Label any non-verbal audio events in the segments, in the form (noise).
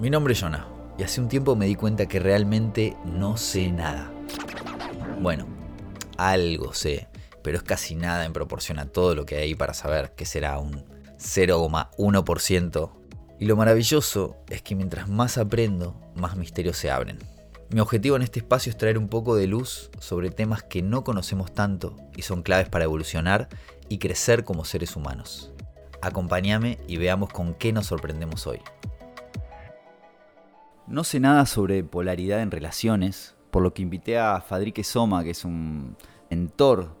Mi nombre es Jonah y hace un tiempo me di cuenta que realmente no sé nada. Bueno, algo sé, pero es casi nada en proporción a todo lo que hay para saber que será un 0,1%. Y lo maravilloso es que mientras más aprendo, más misterios se abren. Mi objetivo en este espacio es traer un poco de luz sobre temas que no conocemos tanto y son claves para evolucionar y crecer como seres humanos. Acompáñame y veamos con qué nos sorprendemos hoy. No sé nada sobre polaridad en relaciones, por lo que invité a Fadrique Soma, que es un mentor,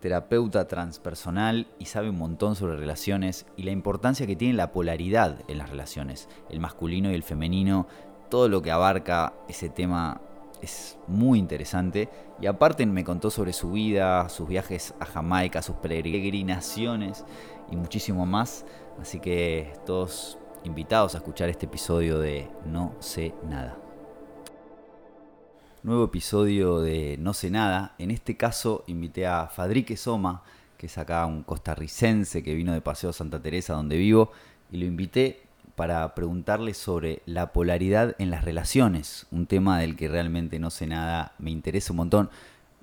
terapeuta transpersonal y sabe un montón sobre relaciones y la importancia que tiene la polaridad en las relaciones, el masculino y el femenino, todo lo que abarca ese tema es muy interesante. Y aparte me contó sobre su vida, sus viajes a Jamaica, sus peregrinaciones y muchísimo más. Así que todos invitados a escuchar este episodio de No sé nada. Nuevo episodio de No sé nada. En este caso invité a Fadrique Soma, que es acá un costarricense que vino de Paseo Santa Teresa donde vivo, y lo invité para preguntarle sobre la polaridad en las relaciones, un tema del que realmente no sé nada, me interesa un montón.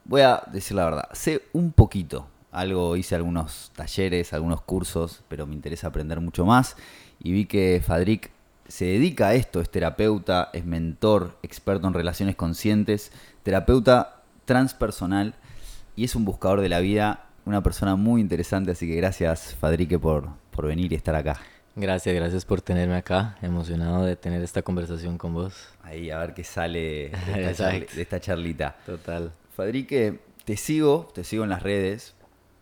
Voy a decir la verdad, sé un poquito, algo hice algunos talleres, algunos cursos, pero me interesa aprender mucho más y vi que Fadric se dedica a esto, es terapeuta, es mentor, experto en relaciones conscientes, terapeuta transpersonal y es un buscador de la vida, una persona muy interesante, así que gracias Fadrique por, por venir y estar acá. Gracias, gracias por tenerme acá, emocionado de tener esta conversación con vos. Ahí, a ver qué sale de (laughs) esta, charlita. Total. Fadrique, te sigo, te sigo en las redes.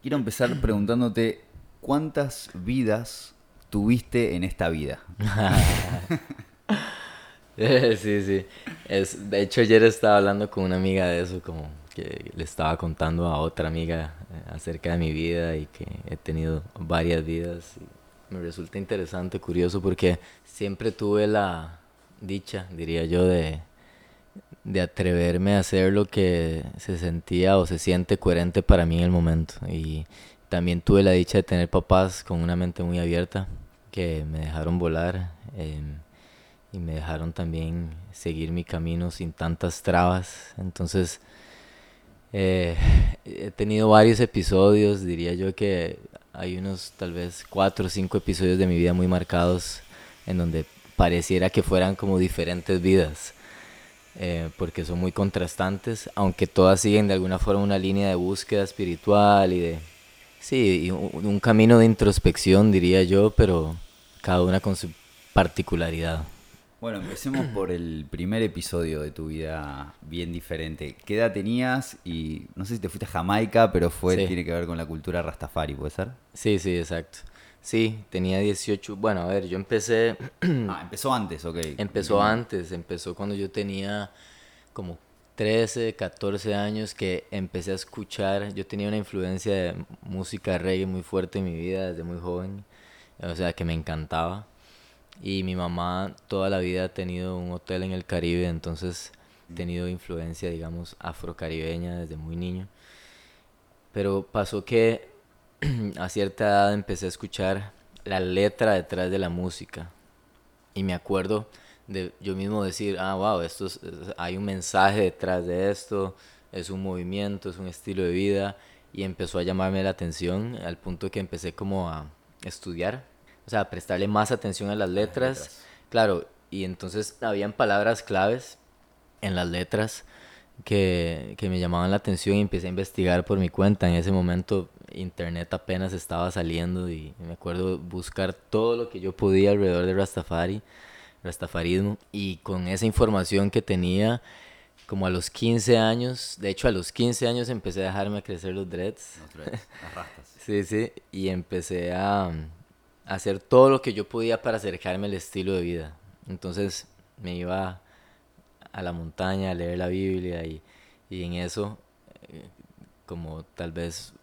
Quiero empezar preguntándote cuántas vidas tuviste en esta vida? (laughs) sí, sí. Es, de hecho, ayer estaba hablando con una amiga de eso, como que le estaba contando a otra amiga eh, acerca de mi vida y que he tenido varias vidas. Me resulta interesante, curioso, porque siempre tuve la dicha, diría yo, de, de atreverme a hacer lo que se sentía o se siente coherente para mí en el momento. Y también tuve la dicha de tener papás con una mente muy abierta que me dejaron volar em, y me dejaron también seguir mi camino sin tantas trabas. Entonces, eh, he tenido varios episodios, diría yo que hay unos tal vez cuatro o cinco episodios de mi vida muy marcados en donde pareciera que fueran como diferentes vidas. Eh, porque son muy contrastantes, aunque todas siguen de alguna forma una línea de búsqueda espiritual y de Sí, un, camino de introspección, diría yo, pero cada una con su particularidad. Bueno, empecemos por el primer episodio de tu vida bien diferente. ¿Qué edad tenías? Y no sé si te fuiste a Jamaica, pero fue tiene que ver con la cultura Rastafari, ¿puede ser? Sí, sí, exacto. Sí, tenía 18. Bueno, a ver, yo empecé. ah, empezó antes, ok. Empezó antes, empezó cuando yo tenía como 13, 14 años que empecé a escuchar, yo tenía una influencia de música reggae muy fuerte en mi vida desde muy joven, o sea que me encantaba. Y mi mamá toda la vida ha tenido un hotel en el Caribe, entonces he tenido influencia, digamos, afrocaribeña desde muy niño. Pero pasó que (clears throat) a cierta edad empecé a escuchar la letra detrás de la música. Y me acuerdo de yo mismo decir, ah, wow, esto hay un mensaje detrás de esto, es un movimiento, es un estilo de vida, y empezó a llamarme la atención al punto que empecé como a estudiar, o sea, a prestarle más atención a las letras, claro, y entonces habían palabras claves en las letras que, que me llamaban la atención y empecé a investigar por mi cuenta. En ese momento internet apenas estaba saliendo y me acuerdo buscar todo lo que yo podía alrededor de Rastafari rastafarismo, y con esa información que tenía, como a los 15 años, de hecho a los 15 años empecé a dejarme crecer los dreads. Los dreads, las rastas. (laughs) sí, sí, y empecé a, a, hacer todo lo que yo podía para acercarme al estilo de vida. Entonces me iba a la montaña a leer la Biblia y, y en eso, eh, como tal vez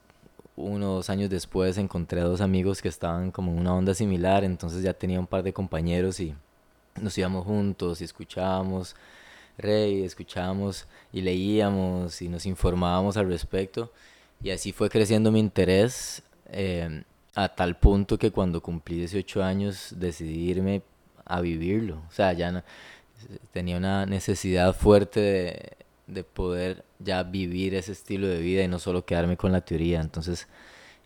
uno o dos años después encontré a dos amigos que estaban como en una onda similar, entonces ya tenía un par de compañeros y nos íbamos juntos y escuchábamos rey, escuchábamos y leíamos y nos informábamos al respecto. Y así fue creciendo mi interés eh, a tal punto que cuando cumplí 18 años decidí irme a vivirlo. O sea, ya tenía una necesidad fuerte de, de poder ya vivir ese estilo de vida y no solo quedarme con la teoría. Entonces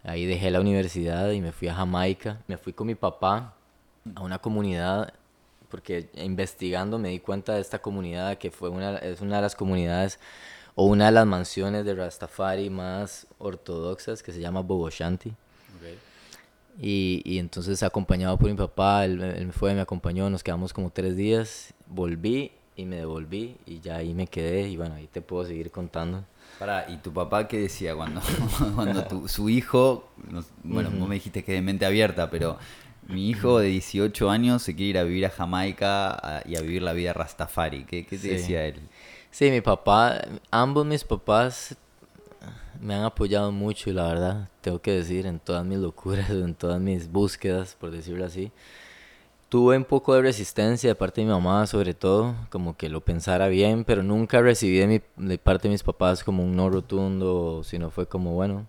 ahí dejé la universidad y me fui a Jamaica. Me fui con mi papá a una comunidad porque investigando me di cuenta de esta comunidad que fue una, es una de las comunidades o una de las mansiones de Rastafari más ortodoxas que se llama Bobo Shanti. Y, y, entonces acompañado por mi papá, él, él fue, me acompañó, nos quedamos como tres días, volví y me devolví y ya ahí me quedé y bueno, ahí te puedo seguir contando. Para, ¿y tu papá qué decía cuando, (laughs) cuando tu, su hijo, bueno, vos me dijiste que de mente abierta, pero mi hijo de 18 años se quiere ir a vivir a Jamaica y a vivir la vida Rastafari, ¿qué, qué te decía él? Sí, mi papá, ambos mis papás me han apoyado mucho, la verdad, tengo que decir, en todas mis locuras, (laughs) en todas mis búsquedas, por decirlo así tuve un poco de resistencia de parte de mi mamá, sobre todo, como que lo pensara bien, pero nunca recibí de, mi, de parte de mis papás como un no rotundo, sino fue como, bueno,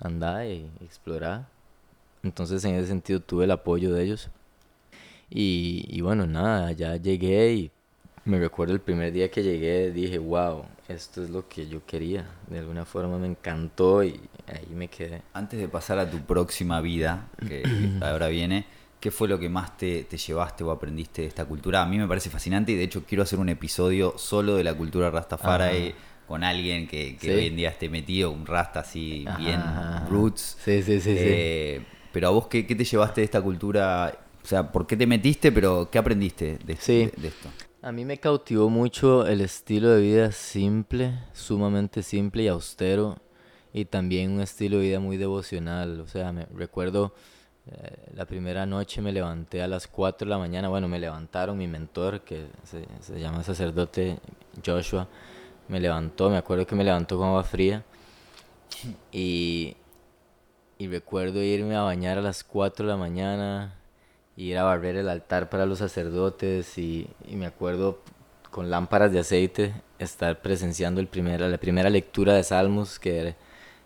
anda y explora. Entonces, en ese sentido, tuve el apoyo de ellos. Y, y bueno, nada, ya llegué y me recuerdo el primer día que llegué, dije, wow, esto es lo que yo quería. De alguna forma me encantó y ahí me quedé. Antes de pasar a tu próxima vida, que (clears throat) ahora viene, ¿Qué fue lo que más te, llevaste o aprendiste de esta cultura? A mí me parece fascinante y de hecho quiero hacer un episodio solo de la cultura Rastafari con alguien que, hoy en día esté metido, un Rasta así bien roots. Sí, sí, sí, eh, Pero a vos, ¿qué, te llevaste de esta cultura? O sea, ¿por qué te metiste, pero qué aprendiste de, de esto? A mí me cautivó mucho el estilo de vida simple, sumamente simple y austero, y también un estilo de vida muy devocional. O sea, me recuerdo eh, la primera noche me levanté a las 4 de la mañana. Bueno, me levantaron mi mentor, que se, se, llama sacerdote Joshua. Me levantó, me acuerdo que me levantó con agua fría. Y, y recuerdo irme a bañar a las 4 de la mañana, ir a barrer el altar para los sacerdotes. Y, y me acuerdo con lámparas de aceite estar presenciando el primera, la primera lectura de Salmos, que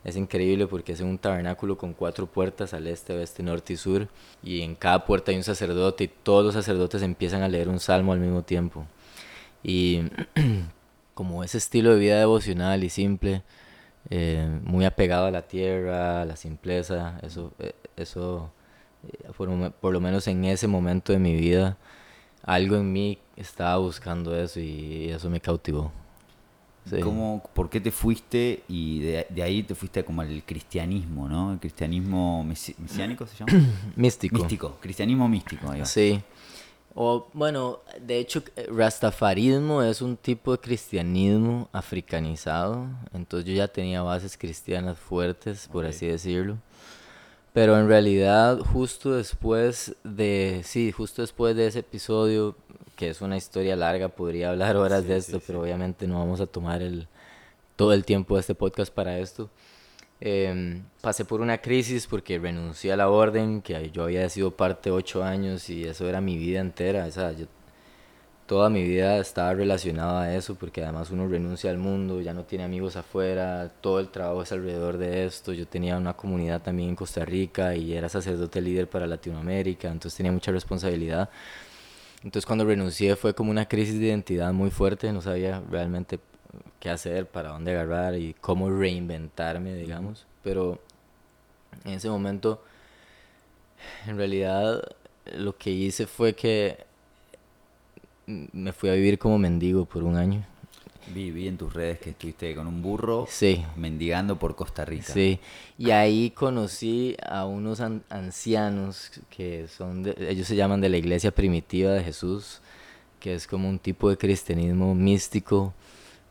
es increíble porque es un tabernáculo con cuatro puertas al este, oeste, norte y sur. Y en cada puerta hay un sacerdote y todos los sacerdotes empiezan a leer un salmo al mismo tiempo. Y (clears throat) como ese estilo de vida devocional y simple, eh, muy apegado a la tierra, a la simpleza, eso, eh, eso eh, por, por, lo menos en ese momento de mi vida, algo en mí estaba buscando eso y eso me cautivó. ¿Por qué te fuiste y de, ahí te fuiste como al cristianismo, ¿no? El cristianismo mesiánico se llama. (coughs) místico. Místico, cristianismo místico. Sí. O, bueno, de hecho, rastafarismo es un tipo de cristianismo africanizado. Entonces yo ya tenía bases cristianas fuertes, por así decirlo. Pero en realidad, justo después de, sí, justo después de ese episodio, que es una historia larga, podría hablar horas de esto, pero obviamente no vamos a tomar el, todo el tiempo de este podcast para esto. Em, pasé por una crisis porque renuncié a la orden, que yo había sido parte ocho años y eso era mi vida entera. O sea, yo, toda mi vida estaba relacionada a eso porque además uno renuncia al mundo, ya no tiene amigos afuera, todo el trabajo es alrededor de esto. Yo tenía una comunidad también en Costa Rica y era sacerdote líder para Latinoamérica, entonces tenía mucha responsabilidad. Entonces cuando renuncié fue como una crisis de identidad muy fuerte, no sabía realmente qué hacer, para dónde agarrar y cómo reinventarme, digamos. Pero en ese momento, en realidad, lo que hice fue que me fui a vivir como mendigo por un año. Vi, en tus redes que estuviste con un burro sí. mendigando por Costa Rica. Sí, y ahí conocí a unos ancianos que son, ellos se llaman de la Iglesia Primitiva de Jesús, que es como un tipo de cristianismo místico,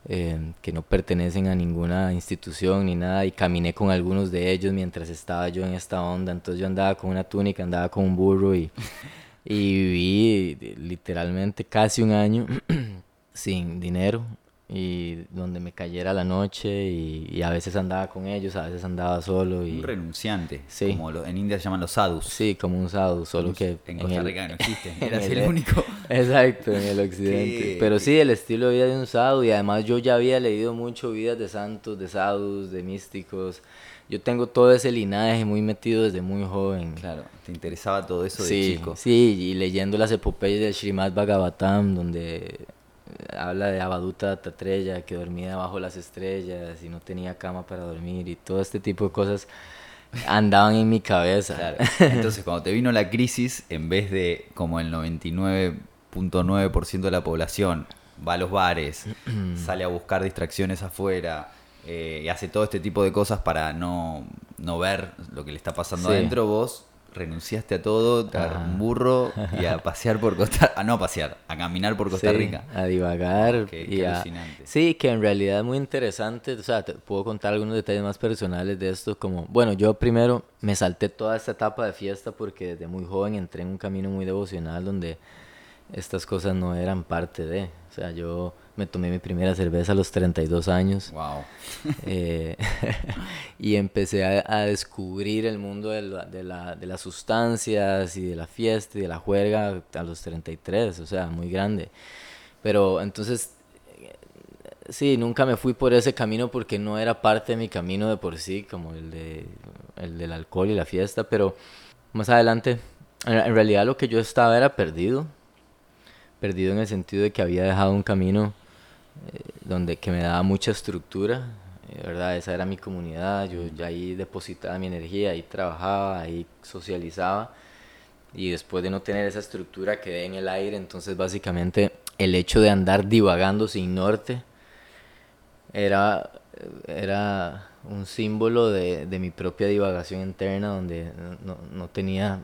eh, que no pertenecen a ninguna institución ni nada, y caminé con algunos de ellos mientras estaba yo en esta onda, entonces yo andaba con una túnica, andaba con un burro y, y viví literalmente casi un año (clears throat) sin dinero y donde me cayera la noche y, a veces andaba con ellos, a veces andaba solo. Y... Un renunciante, sí. como en India se llaman los sadhus. Sí, como un sadhu, solo que... En Costa Rica no existe, (laughs) eras el, único. (laughs) Exacto, en el occidente. Pero sí, el estilo de vida de un sadhu y además yo ya había leído mucho vidas de santos, de sadhus, de místicos. Yo tengo todo ese linaje muy metido desde muy joven. Claro, te interesaba todo eso de sí, chico. Sí, y leyendo las epopeyas del Srimad Bhagavatam, donde habla de Abaduta Tatrella, que dormía bajo las estrellas y no tenía cama para dormir y todo este tipo de cosas andaban en mi cabeza. Entonces, cuando te vino la crisis, en vez de como el 99.9% de la población va a los bares, (clears throat) sale a buscar distracciones afuera eh, y hace todo este tipo de cosas para no, no ver lo que le está pasando adentro, vos renunciaste a todo, a un burro y a pasear por Costa a no a pasear, a caminar por Costa Rica. A divagar. y Sí, que en realidad es muy interesante. O sea, te puedo contar algunos detalles más personales de esto. Como, bueno, yo primero me salté toda esta etapa de fiesta porque desde muy joven entré en un camino muy devocional donde estas cosas no eran parte de. O sea, yo me tomé mi primera cerveza a los 32 años. Wow. Eh, (laughs) y empecé a, descubrir el mundo de, de, la, de, las sustancias y de la fiesta y de la juerga a los 33, o sea, muy grande. Pero entonces, sí, nunca me fui por ese camino porque no era parte de mi camino de por sí, como el, de, el del alcohol y la fiesta, pero más adelante, en realidad lo que yo estaba era perdido perdido en el sentido de que había dejado un camino eh, donde que me daba mucha estructura, eh, ¿verdad? Esa era mi comunidad, yo, ahí depositaba mi energía, ahí trabajaba, ahí socializaba y después de no tener esa estructura quedé en el aire, entonces básicamente el hecho de andar divagando sin norte era, era un símbolo de, de mi propia divagación interna donde no, no tenía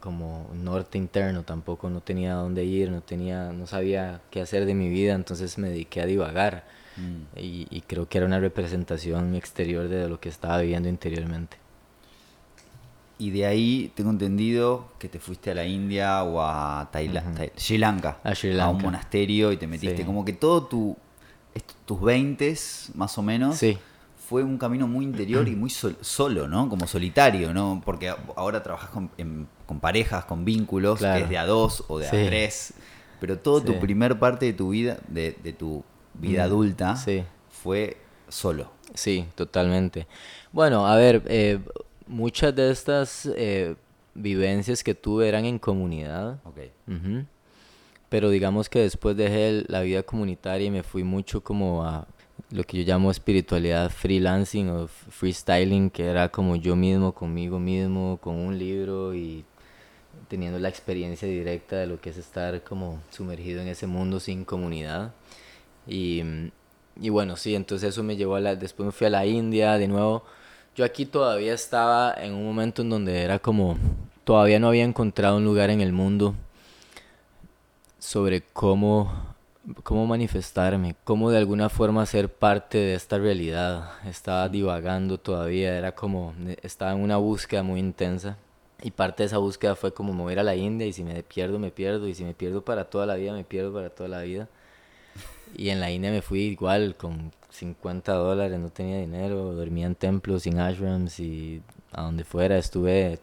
como norte interno tampoco no tenía dónde ir no tenía no sabía qué hacer de mi vida entonces me dediqué a divagar. Mm. y, creo que era una representación exterior de lo que estaba viviendo interiormente. Y de ahí tengo entendido que te fuiste a la India o a Tailandia, Sri, Lanka, a un monasterio y te metiste. Como que todo tu tus 20 más o menos sí fue un camino muy interior y muy solo, ¿no? Como solitario, ¿no? Porque ahora trabajas con, con parejas, con vínculos, que es de a dos o de a tres, pero todo tu primer parte de tu vida, de, tu vida mm, adulta, fue solo. Sí, totalmente. Bueno, a ver, eh, muchas de estas eh, vivencias que tuve eran en comunidad. Okay. Pero digamos que después dejé la vida comunitaria y me fui mucho como a lo que yo llamo espiritualidad freelancing o freestyling, que era como yo mismo, conmigo mismo, con un libro y teniendo la experiencia directa de lo que es estar como sumergido en ese mundo sin comunidad. Y, y bueno, sí, entonces eso me llevó a la... Después me fui a la India, de nuevo. Yo aquí todavía estaba en un momento en donde era como... Todavía no había encontrado un lugar en el mundo sobre cómo cómo manifestarme, cómo de alguna forma ser parte de esta realidad. Estaba divagando todavía, era como, estaba en una búsqueda muy intensa. Y parte de esa búsqueda fue como mover a la India y si me pierdo, me pierdo. Y si me pierdo para toda la vida, me pierdo para toda la vida. Y en la India me fui igual con 50 dólares, no tenía dinero, dormía en templos, sin ashrams y a donde fuera. Estuve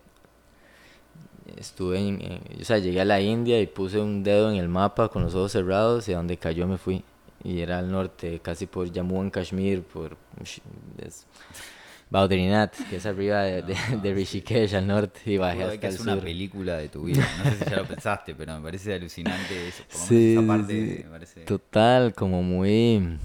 estuve en, o sea, llegué a la India y puse un dedo en el mapa con los ojos cerrados y a donde cayó me fui. Y era al norte, casi por Jammu and Kashmir, por es, que es arriba de, de, Rishikesh al norte y bajé hasta que es una película de tu vida. No sé si ya lo pensaste, pero me parece alucinante eso. Sí, esa parte Total, como muy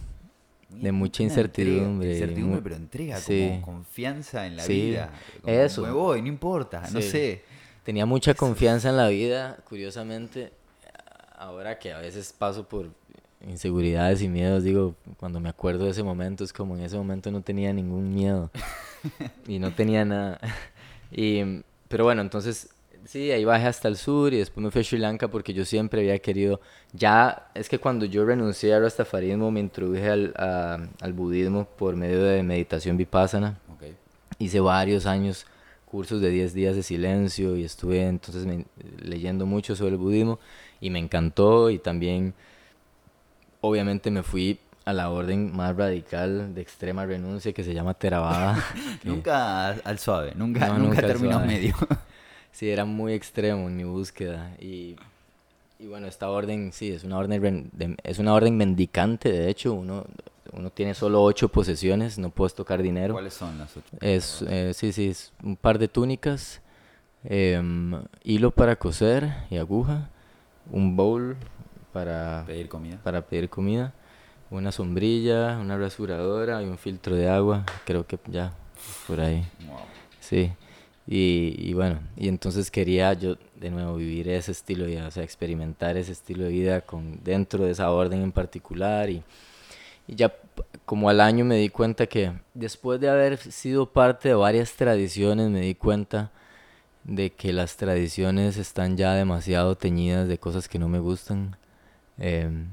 de mucha incertidumbre. incertidumbre, pero entrega, como confianza en la vida. eso. Me voy, no importa, no sé tenía mucha confianza en la vida, curiosamente, ahora que a veces paso por inseguridades y miedos, digo, cuando me acuerdo de ese momento, es como en ese momento no tenía ningún miedo y no tenía nada. Y, pero bueno, entonces, sí, ahí bajé hasta el sur y después me fui a Sri Lanka porque yo siempre había querido, ya, es que cuando yo renuncié al rastafarismo me introduje al, al budismo por medio de meditación vipassana. Hice varios años cursos de 10 días de silencio y estuve entonces leyendo mucho sobre el budismo y me encantó y también obviamente me fui a la orden más radical de extrema renuncia que se llama Theravada. (laughs) Nunca al suave, nunca, No, nunca, nunca suave. medios. (laughs) Sí, era muy extremo en mi búsqueda. Y, y bueno, esta orden, sí, es una orden, de- es una orden mendicante, de hecho. Uno, uno tiene solo ocho posesiones, no puedes tocar dinero. ¿Cuáles son las ocho? Es, eh, sí, sí, es un par de túnicas, em, hilo para coser y aguja, un bowl para, Pedir comida. para pedir comida, una sombrilla, una rasuradora y un filtro de agua. Creo que ya, por ahí. Wow. Sí, y, y bueno, y entonces quería yo de nuevo vivir ese estilo de vida, o sea, experimentar ese estilo de vida con, dentro de esa orden en particular y, y ya como al año me di cuenta que después de haber sido parte de varias tradiciones me di cuenta de que las tradiciones están ya demasiado teñidas de cosas que no me gustan. Em,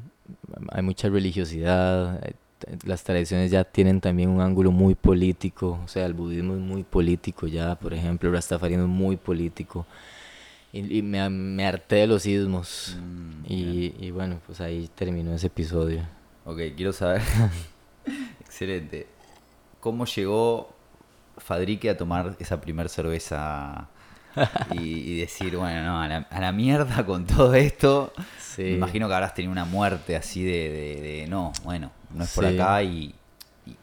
hay mucha religiosidad, eh, las tradiciones ya tienen también un ángulo muy político, o sea, el budismo es muy político ya, por ejemplo, el rastafarianismo es muy político. Y, y me, me harté de los ismos. Mm, y, y bueno, pues ahí terminó ese episodio. Ok, quiero saber. (laughs) Excelente. ¿Cómo llegó Fadrique a tomar esa primer cerveza y, y decir, bueno, no, a la, a la mierda con todo esto? Sí. Me imagino que habrás tenido una muerte así de, de- de, no, bueno, no es por Sí. acá y,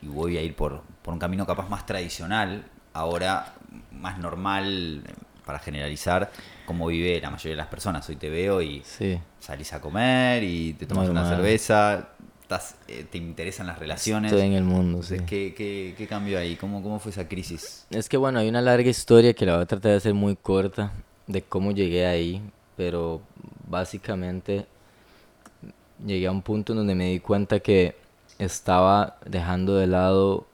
voy a ir por, por un camino capaz más tradicional, ahora más normal, para generalizar, como vive la mayoría de las personas. Hoy te veo y Sí. salís a comer y te tomas una cerveza, estás, eh, te interesan las relaciones. Estoy en el mundo, sí. ¿qué, qué, qué cambió ahí? ¿Cómo, ¿Cómo fue esa crisis? Es que bueno, hay una larga historia que la voy a tratar de hacer muy corta de cómo llegué ahí, pero básicamente llegué a un punto en donde me di cuenta que estaba dejando de lado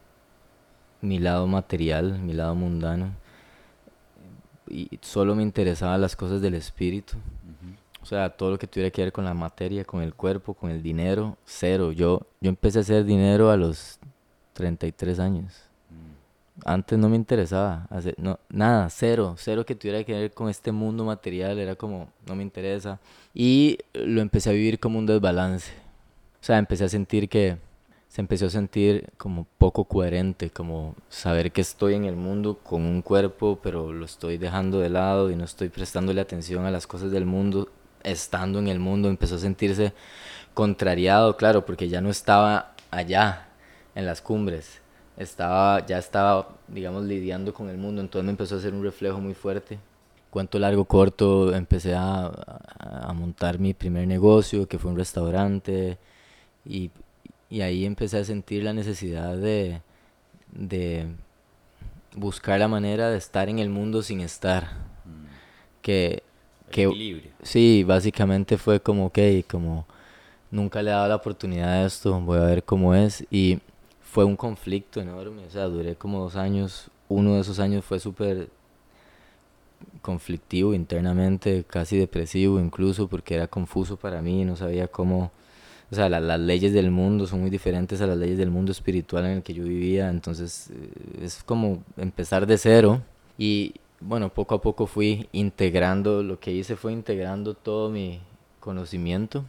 mi lado material, mi lado mundano, y solo me interesaban las cosas del espíritu. O sea, todo lo que tuviera que ver con la materia, con el cuerpo, con el dinero, cero. Yo, yo empecé a hacer dinero a los 33 años. Antes no me interesaba, hacer, no, nada, cero, cero que tuviera que ver con este mundo material, era como, no me interesa. Y lo empecé a vivir como un desbalance. O sea, empecé a sentir que, se empezó a sentir como poco coherente, como saber que estoy en el mundo con un cuerpo, pero lo estoy dejando de lado y no estoy prestándole atención a las cosas del mundo, estando en el mundo, empezó a sentirse contrariado, claro, porque ya no estaba allá, en las cumbres, estaba, ya estaba, digamos, lidiando con el mundo, entonces me empezó a hacer un reflejo muy fuerte. Cuento largo, corto, empecé a, a- a montar mi primer negocio, que fue un restaurante, y, y ahí empecé a sentir la necesidad de, de buscar la manera de estar en el mundo sin estar. Que, que, Equilibrio. Sí, básicamente fue como, ok, como nunca le he dado la oportunidad a esto, voy a ver cómo es. Y fue un conflicto enorme, o sea, duré como dos años. Uno de esos años fue súper conflictivo internamente, casi depresivo incluso, porque era confuso para mí, no sabía cómo... O sea, la- las leyes del mundo son muy diferentes a las leyes del mundo espiritual en el que yo vivía, entonces eh, es como empezar de cero. Y bueno, poco a poco fui integrando, lo que hice fue integrando todo mi conocimiento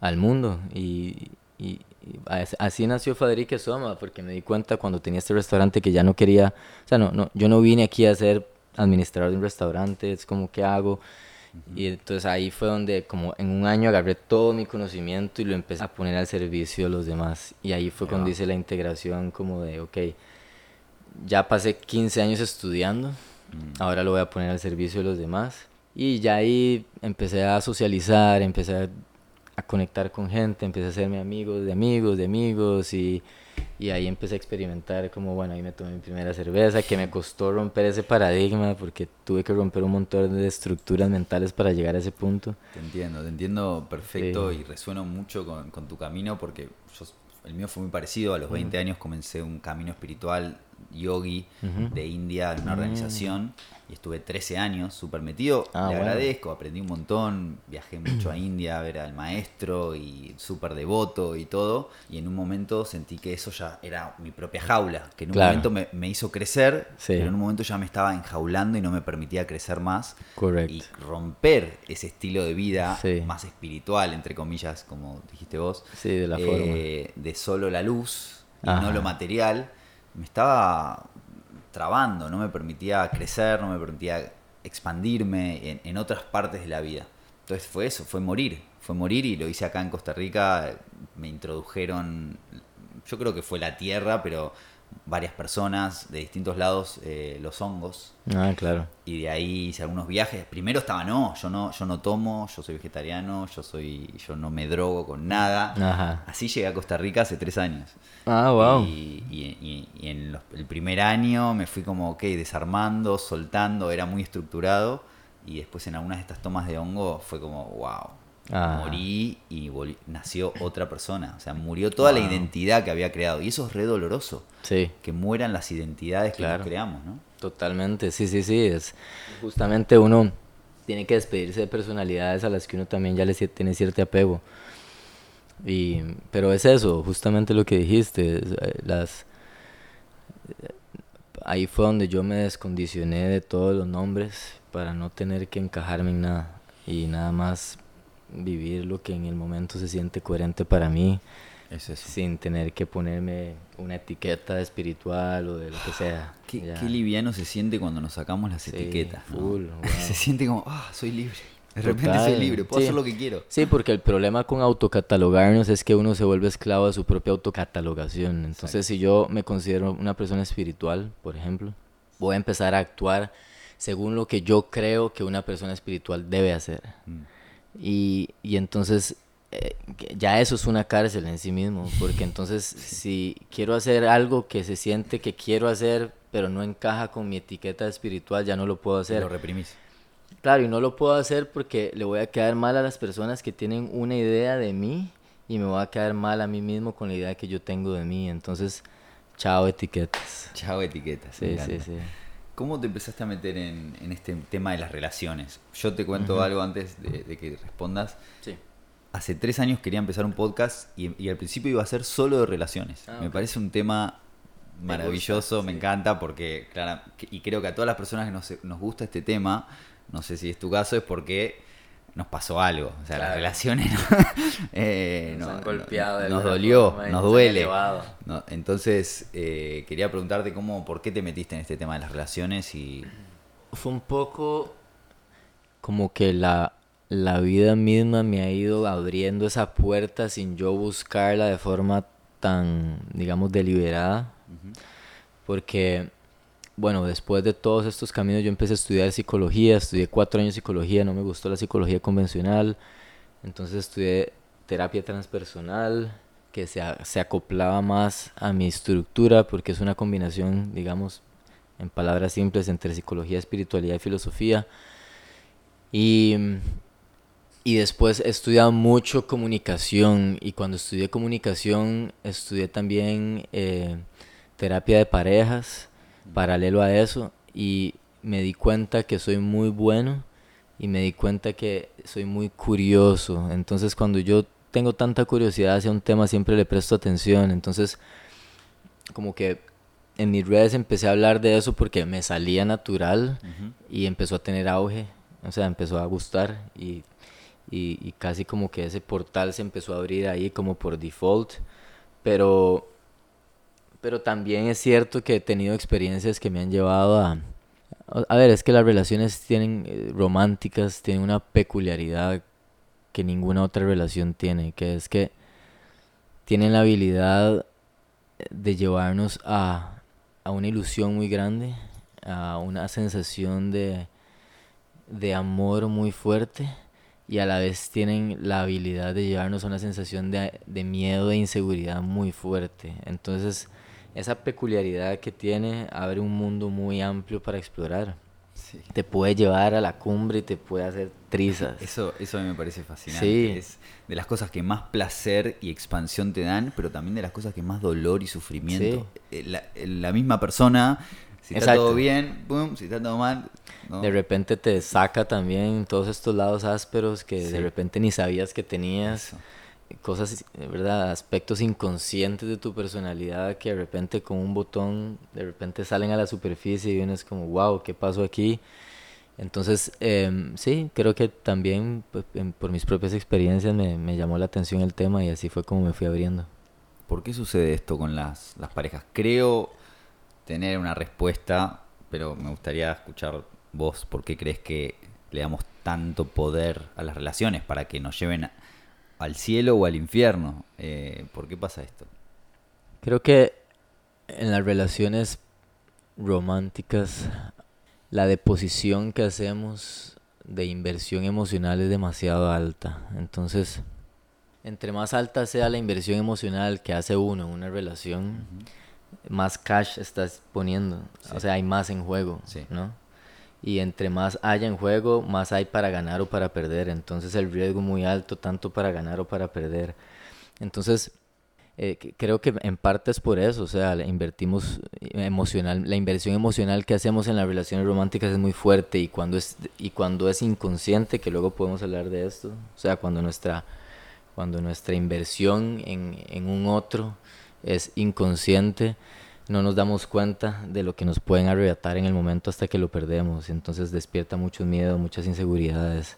al mundo. Y, y- y as- así nació Faderique Soma, porque me di cuenta cuando tenía este restaurante que ya no quería, o sea, no, no, yo no vine aquí a ser administrador de un restaurante, es como, ¿qué hago? Y entonces ahí fue donde como en un año agarré todo mi conocimiento y lo empecé a poner al servicio de los demás. Y ahí fue cuando hice la integración como de, ok, ya pasé 15 años estudiando, ahora lo voy a poner al servicio de los demás. Y ya ahí empecé a socializar, empecé a, a conectar con gente, empecé a hacerme amigos de amigos, de amigos y, y ahí empecé a experimentar como, bueno, ahí me tomé mi primera cerveza, que me costó romper ese paradigma porque tuve que romper un montón de estructuras mentales para llegar a ese punto. Te entiendo, te entiendo perfecto Sí. y resueno mucho con, con tu camino porque yo, el mío fue muy parecido. A los 20 años comencé un camino espiritual yogi de India en una Mm. organización y estuve 13 años súper metido. Ah, Le bueno. agradezco, aprendí un montón, viajé mucho a (clears throat) India a ver al maestro y súper devoto y todo. Y en un momento sentí que eso ya era mi propia jaula, que en un Claro. momento me, me hizo crecer, Sí. pero en un momento ya me estaba enjaulando y no me permitía crecer más. Correcto. Y romper ese estilo de vida Sí. más espiritual, entre comillas, como dijiste vos, Sí, de la eh, de solo la luz y Ajá. no lo material, me estaba trabando, no me permitía crecer, no me permitía expandirme en, en otras partes de la vida. Entonces fue eso, fue morir, fue morir y lo hice acá en Costa Rica, me introdujeron, yo creo que fue la tierra, pero varias personas de distintos lados, eh, los hongos, Ah, claro. y de ahí hice algunos viajes. Primero estaba no, yo no, yo no tomo, yo soy vegetariano, yo soy, yo no me drogo con nada. Ajá. Así llegué a Costa Rica hace tres años. Ah, wow. Y, y- y- y en los- el primer año me fui como, ok, desarmando, soltando, era muy estructurado. Y después en algunas de estas tomas de hongo fue como, wow. Ah. Morí y volví- nació otra persona. O sea, murió toda la Wow. identidad que había creado. Y eso es re doloroso. Sí. Que mueran las identidades que Claro. nos creamos, ¿no? Totalmente, sí, sí, sí. Es justamente uno tiene que despedirse de personalidades a las que uno también ya le tiene cierto apego. Y, pero es eso, justamente lo que dijiste. eh, Las, eh, ahí fue donde yo me descondicioné de todos los nombres para no tener que encajarme en nada y nada más vivir lo que en el momento se siente coherente para mí Es eso. sin tener que ponerme una etiqueta espiritual o de lo que sea. (gasps) Qué, qué liviano se siente cuando nos sacamos las Sí, etiquetas. ¿no? full, (laughs) wow. Se siente como, ah, soy libre. De repente Total, soy libre, puedo sí. hacer lo que quiero. Sí, porque el problema con autocatalogarnos es que uno se vuelve esclavo de su propia autocatalogación. Entonces, si yo me considero una persona espiritual, por ejemplo, voy a empezar a actuar según lo que yo creo que una persona espiritual debe hacer. Mm. Y, y entonces eh, ya eso es una cárcel en sí mismo, porque entonces si quiero hacer algo que se siente que quiero hacer, pero no encaja con mi etiqueta espiritual, ya no lo puedo hacer. Lo reprimís. Claro, y no lo puedo hacer porque le voy a quedar mal a las personas que tienen una idea de mí y me voy a quedar mal a mí mismo con la idea que yo tengo de mí. Entonces, chao etiquetas. Chao etiquetas. Sí, sí, sí. ¿Cómo te empezaste a meter en, en este tema de las relaciones? Yo te cuento algo antes de, de que respondas. Sí. Hace tres años quería empezar un podcast y, y al principio iba a ser solo de relaciones. Ah, Me parece un tema maravilloso, me sí. encanta porque, claro, y creo que a todas las personas que nos, nos gusta este tema, no sé si es tu caso, es porque nos pasó algo. O sea, las relaciones (laughs) eh, Nos no- han golpeado nos dolió, nos duele. No, entonces, eh, quería preguntarte cómo, por qué te metiste en este tema de las relaciones y... Fue un poco como que la, la vida misma me ha ido abriendo esa puerta sin yo buscarla de forma tan, digamos, deliberada. Porque, bueno, después de todos estos caminos yo empecé a estudiar psicología, estudié cuatro años psicología, no me gustó la psicología convencional, entonces estudié terapia transpersonal, que se, se acoplaba más a mi estructura, porque es una combinación, digamos, en palabras simples, entre psicología, espiritualidad y filosofía. Y, y después he mucho comunicación, y cuando estudié comunicación, estudié también eh, terapia de parejas, paralelo a eso, y me di cuenta que soy muy bueno y me di cuenta que soy muy curioso. Entonces cuando yo tengo tanta curiosidad hacia un tema siempre le presto atención. Entonces como que en mis redes empecé a hablar de eso porque me salía natural y empezó a tener auge. O sea, empezó a gustar y, y, y casi como que ese portal se empezó a abrir ahí como por default. Pero pero también es cierto que he tenido experiencias que me han llevado a... A ver, es que las relaciones tienen eh, románticas, tienen una peculiaridad que ninguna otra relación tiene, que es que tienen la habilidad de llevarnos a, a una ilusión muy grande, a una sensación de, de amor muy fuerte y a la vez tienen la habilidad de llevarnos a una sensación de, de miedo e inseguridad muy fuerte. Entonces, esa peculiaridad que tiene abre un mundo muy amplio para explorar. te puede llevar a la cumbre y te puede hacer trizas. Eso, eso a mí me parece fascinante. Sí. Es de las cosas que más placer y expansión te dan, pero también de las cosas que más dolor y sufrimiento. Eh, La, la misma persona, si está Exacto. todo bien, pum, si está todo mal. ¿no? De repente te saca también todos estos lados ásperos que Sí. de repente ni sabías que tenías. Eso. Cosas, ¿verdad? Aspectos inconscientes de tu personalidad que de repente con un botón de repente salen a la superficie y uno es como, wow, ¿qué pasó aquí? Entonces, em, sí, creo que también pues, em, por mis propias experiencias me, me llamó la atención el tema y así fue como me fui abriendo. ¿Por qué sucede esto con las, las parejas? Creo tener una respuesta, pero me gustaría escuchar vos. ¿Por qué crees que le damos tanto poder a las relaciones para que nos lleven a- al cielo o al infierno? Eh, ¿Por qué pasa esto? Creo que en las relaciones románticas la deposición que hacemos de inversión emocional es demasiado alta. Entonces, entre más alta sea la inversión emocional que hace uno en una relación, más cash estás poniendo. O sea, hay más en juego, Sí. ¿no? Y entre más haya en juego, más hay para ganar o para perder. Entonces el riesgo muy alto, tanto para ganar o para perder. Entonces, eh, creo que en parte es por eso, o sea, le invertimos emocional, la inversión emocional que hacemos en las relaciones románticas es muy fuerte y cuando es y cuando es inconsciente, que luego podemos hablar de esto, o sea, cuando nuestra cuando nuestra inversión en, en un otro es inconsciente, no nos damos cuenta de lo que nos pueden arrebatar en el momento hasta que lo perdemos, entonces despierta mucho miedo, muchas inseguridades.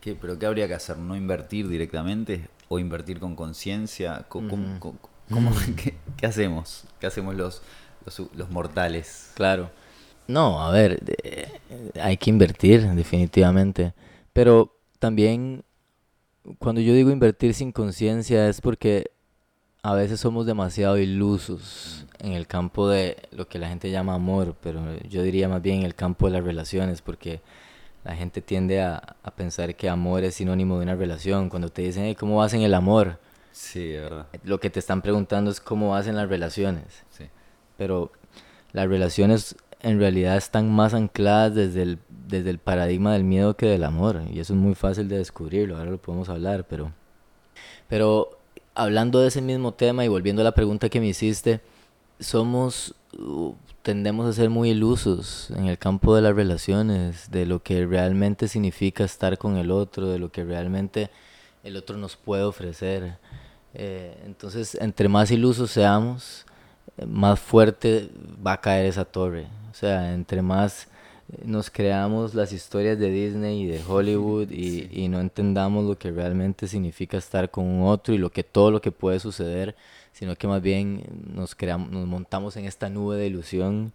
¿Qué, ¿Pero qué habría que hacer? ¿No invertir directamente? ¿O invertir con conciencia? Co- ¿Cómo, cómo- cómo- (laughs) qué, qué hacemos? ¿Qué hacemos los, los, los mortales? Claro. No, a ver, de- hay que invertir, definitivamente. Pero también, cuando yo digo invertir sin conciencia, es porque a veces somos demasiado ilusos en el campo de lo que la gente llama amor, pero yo diría más bien en el campo de las relaciones, porque la gente tiende a, a pensar que amor es sinónimo de una relación. Cuando te dicen, "Hey, ¿cómo vas en el amor? Sí, de verdad. Lo que te están preguntando es cómo vas en las relaciones Sí. pero las relaciones en realidad están más ancladas desde el, desde el paradigma del miedo que del amor, y eso es muy fácil de descubrirlo, ahora lo podemos hablar, pero, pero hablando de ese mismo tema y volviendo a la pregunta que me hiciste, somos, uh, tendemos a ser muy ilusos en el campo de las relaciones, de lo que realmente significa estar con el otro, de lo que realmente el otro nos puede ofrecer. Eh, entonces, entre más ilusos seamos, eh, más fuerte va a caer esa torre. O sea, entre más nos creamos las historias de Disney y de Hollywood y, y no entendamos lo que realmente significa estar con un otro y lo que todo lo que puede suceder, sino que más bien nos creamos, nos montamos en esta nube de ilusión,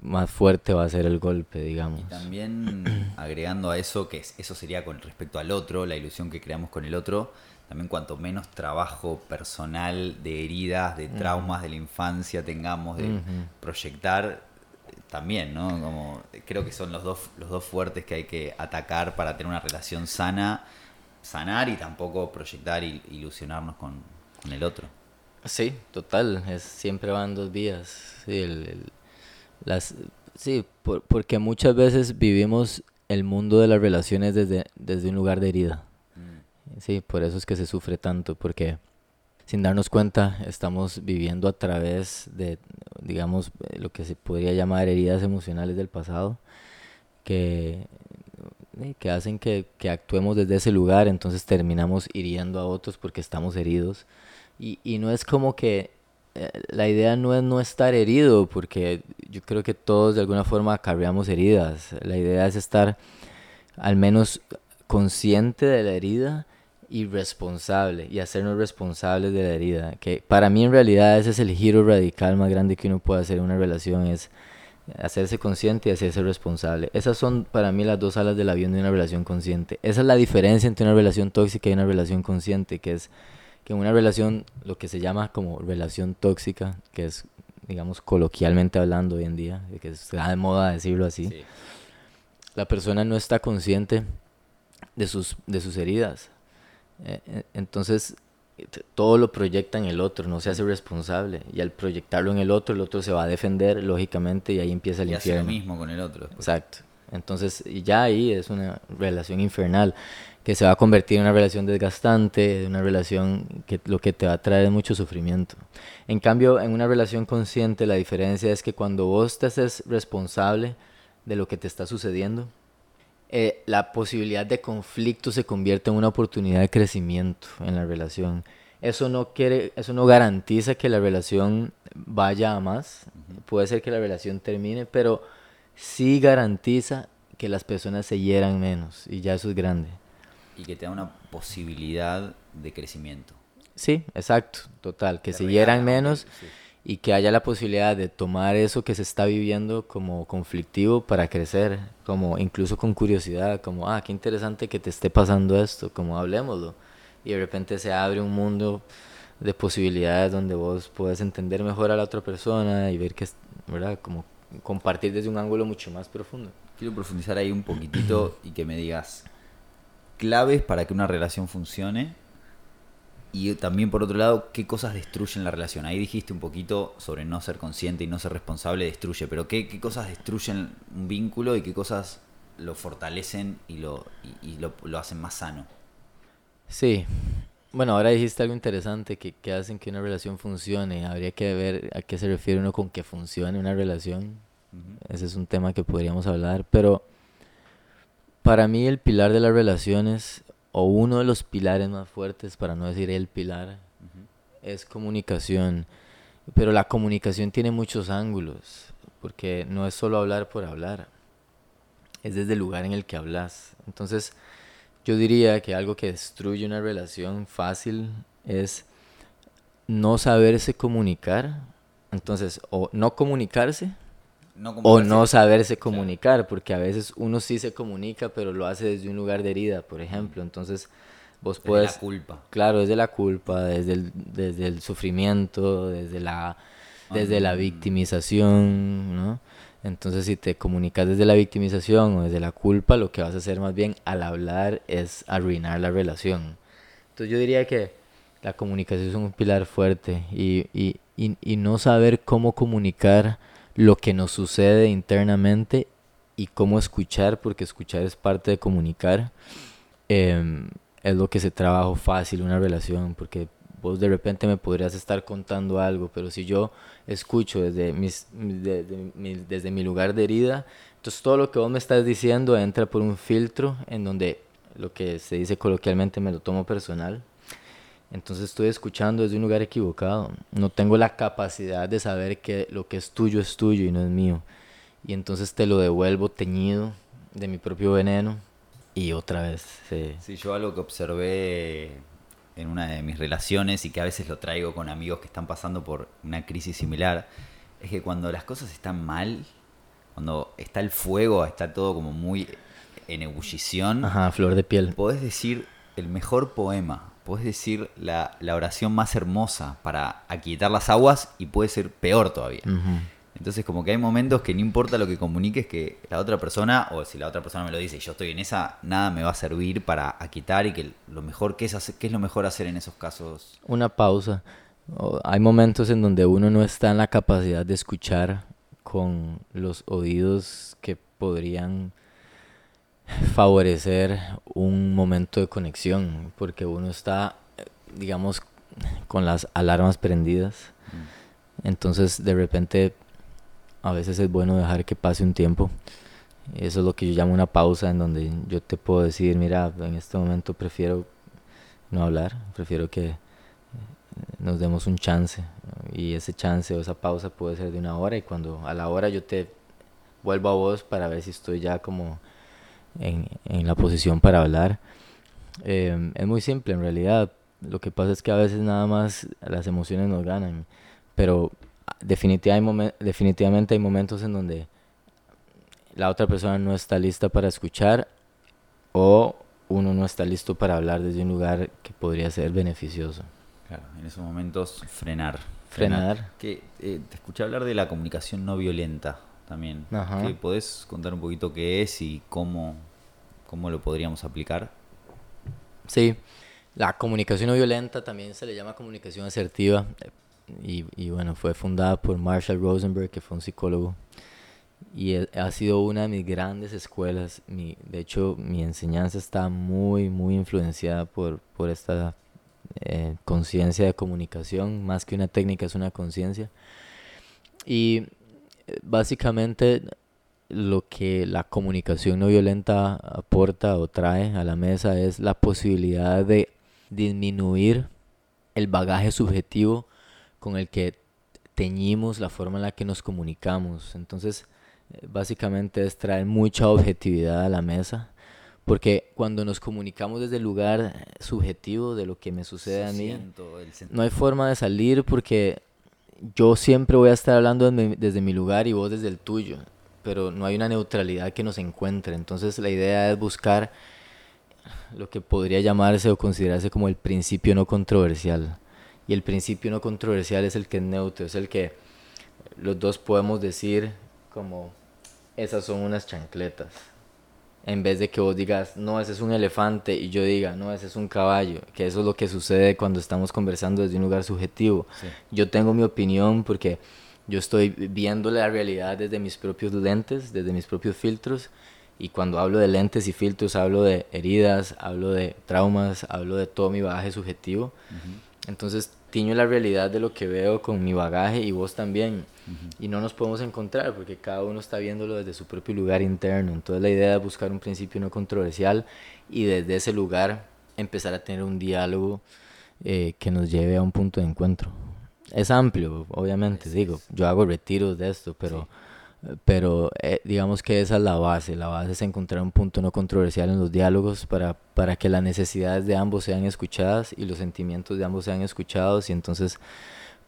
más fuerte va a ser el golpe, digamos. Y también (clears throat) agregando a eso, que es- eso sería con respecto al otro, la ilusión que creamos con el otro, también cuanto menos trabajo personal de heridas, de traumas de la infancia tengamos, de proyectar, eh, también, ¿no? Como, creo que son los dos, los dos fuertes que hay que atacar para tener una relación sana, sanar y tampoco proyectar y ilusionarnos con, con el otro. Sí, total, es, siempre van dos vías. Sí, el- el- las, sí por- porque muchas veces vivimos el mundo de las relaciones desde, desde un lugar de herida. Sí, por eso es que se sufre tanto, porque sin darnos cuenta estamos viviendo a través de, digamos, lo que se podría llamar heridas emocionales del pasado, que, eh, que hacen que, que actuemos desde ese lugar, entonces terminamos hiriendo a otros porque estamos heridos. Y, y no es como que eh, la idea no es no estar herido, porque yo creo que todos de alguna forma acarreamos heridas. La idea es estar al menos consciente de la herida y responsable y hacernos responsables de la herida. Que para mí en realidad ese es el giro radical más grande que uno puede hacer en una relación, es hacerse consciente y hacerse responsable. Esas son para mí las dos alas del avión de una relación consciente. Esa es la diferencia entre una relación tóxica y una relación consciente, que es que en una relación, lo que se llama como relación tóxica, que es, digamos, coloquialmente hablando hoy en día, que está de moda decirlo así, Sí. la persona no está consciente de sus, de sus heridas. Eh, eh, entonces, todo lo proyecta en el otro, no se hace responsable. Y al proyectarlo en el otro, el otro se va a defender, lógicamente, y ahí empieza el Y hace lo infierno. mismo con el otro. después. Exacto. Entonces, ya ahí es una relación infernal que se va a convertir en una relación desgastante, una relación que lo que te va a traer mucho sufrimiento. En cambio, en una relación consciente, la diferencia es que cuando vos te haces responsable de lo que te está sucediendo, eh, la posibilidad de conflicto se convierte en una oportunidad de crecimiento en la relación. Eso no quiere, eso no garantiza que la relación vaya a más. Puede ser que la relación termine, pero sí garantiza que las personas se hieran menos y ya eso es grande. Y que te da una posibilidad de crecimiento. Sí, exacto, total, que se hieran menos y que haya la posibilidad de tomar eso que se está viviendo como conflictivo para crecer, como incluso con curiosidad, como, ah, qué interesante que te esté pasando esto, como hablemoslo. Y de repente se abre un mundo de posibilidades donde vos puedes entender mejor a la otra persona y ver que, ¿verdad? Como compartir desde un ángulo mucho más profundo. Quiero profundizar ahí un poquitito y que me digas claves para que una relación funcione y también por otro lado, ¿qué cosas destruyen la relación? Ahí dijiste un poquito sobre no ser consciente y no ser responsable destruye, pero ¿qué, qué cosas destruyen un vínculo y qué cosas lo fortalecen y lo, y, lo, lo, hacen más sano? Sí, bueno, ahora dijiste algo interesante que, que hacen que una relación funcione. Habría que ver a qué se refiere uno con que funcione una relación. Ese es un tema que podríamos hablar, pero para mí el pilar de las relaciones, o uno de los pilares más fuertes, para no decir el pilar, es comunicación. Pero la comunicación tiene muchos ángulos, porque no es solo hablar por hablar, es desde el lugar en el que hablas. Entonces, yo diría que algo que destruye una relación fácil es no saberse comunicar. Entonces, o no comunicarse, o no saberse comunicar, porque a veces uno sí se comunica, pero lo hace desde un lugar de herida, por ejemplo. Entonces, vos puedes... Desde la culpa. Claro, desde la culpa, desde el, desde el sufrimiento, desde la, desde la mm. victimización, ¿no? Entonces, si te comunicas desde la victimización o desde la culpa, lo que vas a hacer más bien al hablar es arruinar la relación. Entonces, yo diría que la comunicación es un pilar fuerte y, y, y, no saber cómo comunicar lo que nos sucede internamente y cómo escuchar, porque escuchar es parte de comunicar, em, es lo que se trabaja fácil una relación, porque vos de repente me podrías estar contando algo, pero si yo escucho desde, mis, desde mi lugar de herida, entonces todo lo que vos me estás diciendo entra por un filtro en donde lo que se dice coloquialmente me lo tomo personal. Entonces estoy escuchando desde un lugar equivocado. No tengo la capacidad de saber que lo que es tuyo es tuyo y no es mío. Y entonces te lo devuelvo teñido de mi propio veneno y otra vez. Sí, sí yo algo que observé en una de mis relaciones y que a veces lo traigo con amigos que están pasando por una crisis similar, es que cuando las cosas están mal, cuando está el fuego, está todo como muy en ebullición. Ajá, flor de piel. Podés decir el mejor poema, podés decir la, oración más hermosa para aquietar las aguas y puede ser peor todavía. Entonces como que hay momentos que no importa lo que comuniques, que la otra persona, o si la otra persona me lo dice y yo estoy en esa, nada me va a servir para quitar y que lo mejor, ¿qué es, hacer, qué es lo mejor hacer en esos casos? Una pausa. hay momentos en donde uno no está en la capacidad de escuchar con los oídos que podrían favorecer un momento de conexión, porque uno está, digamos, con las alarmas prendidas. Mm. Entonces de repente a veces es bueno dejar que pase un tiempo. Eso es lo que yo llamo una pausa en donde yo te puedo decir, mira, en este momento prefiero no hablar, prefiero que eh, nos demos un chance. Y ese chance o esa pausa puede ser de una hora y cuando a la hora yo te vuelvo a vos para ver si estoy ya como en, en la posición para hablar. Eh, es muy simple en realidad. Lo que pasa es que a veces nada más las emociones nos ganan. Pero definitivamente hay momentos en donde la otra persona no está lista para escuchar o uno no está listo para hablar desde un lugar que podría ser beneficioso. Claro, en esos momentos frenar. Frenar. Que, eh, te escuché hablar de la comunicación no violenta también. ¿Que ¿Podés contar un poquito qué es y cómo, cómo lo podríamos aplicar? Sí, la comunicación no violenta también se le llama comunicación asertiva y, y, bueno, fue fundada por Marshall Rosenberg, que fue un psicólogo. y ha sido una de mis grandes escuelas. Mi, de hecho, mi enseñanza está muy, muy influenciada por, por esta eh, conciencia de comunicación, más que una técnica, es una conciencia. Y eh, básicamente lo que la comunicación no violenta aporta o trae a la mesa es la posibilidad de disminuir el bagaje subjetivo con el que teñimos la forma en la que nos comunicamos. Entonces, eh, básicamente es traer mucha objetividad a la mesa, porque cuando nos comunicamos desde el lugar subjetivo de lo que me sucede a mí, no hay forma de salir porque yo siempre voy a estar hablando desde mi lugar y vos desde el tuyo, pero no hay una neutralidad que nos encuentre. Entonces la idea es buscar lo que podría llamarse o considerarse como el principio no controversial. Y el principio no controversial es el que es neutro, es el que los dos podemos decir como esas son unas chancletas. En vez de que vos digas, no, ese es un elefante y yo diga, no, ese es un caballo, que eso es lo que sucede cuando estamos conversando desde un lugar subjetivo. Yo tengo mi opinión porque yo estoy viendo la realidad desde mis propios lentes, desde mis propios filtros y cuando hablo de lentes y filtros hablo de heridas, hablo de traumas, hablo de todo mi bagaje subjetivo. Entonces tiño la realidad de lo que veo con mi bagaje y vos también. Y no nos podemos encontrar porque cada uno está viéndolo desde su propio lugar interno. Entonces la idea es buscar un principio no controversial y desde ese lugar empezar a tener un diálogo eh, que nos lleve a un punto de encuentro. Es amplio, obviamente, digo, yo hago retiros de esto, pero pero eh, digamos que esa es la base, la base es encontrar un punto no controversial en los diálogos para, para que las necesidades de ambos sean escuchadas y los sentimientos de ambos sean escuchados y entonces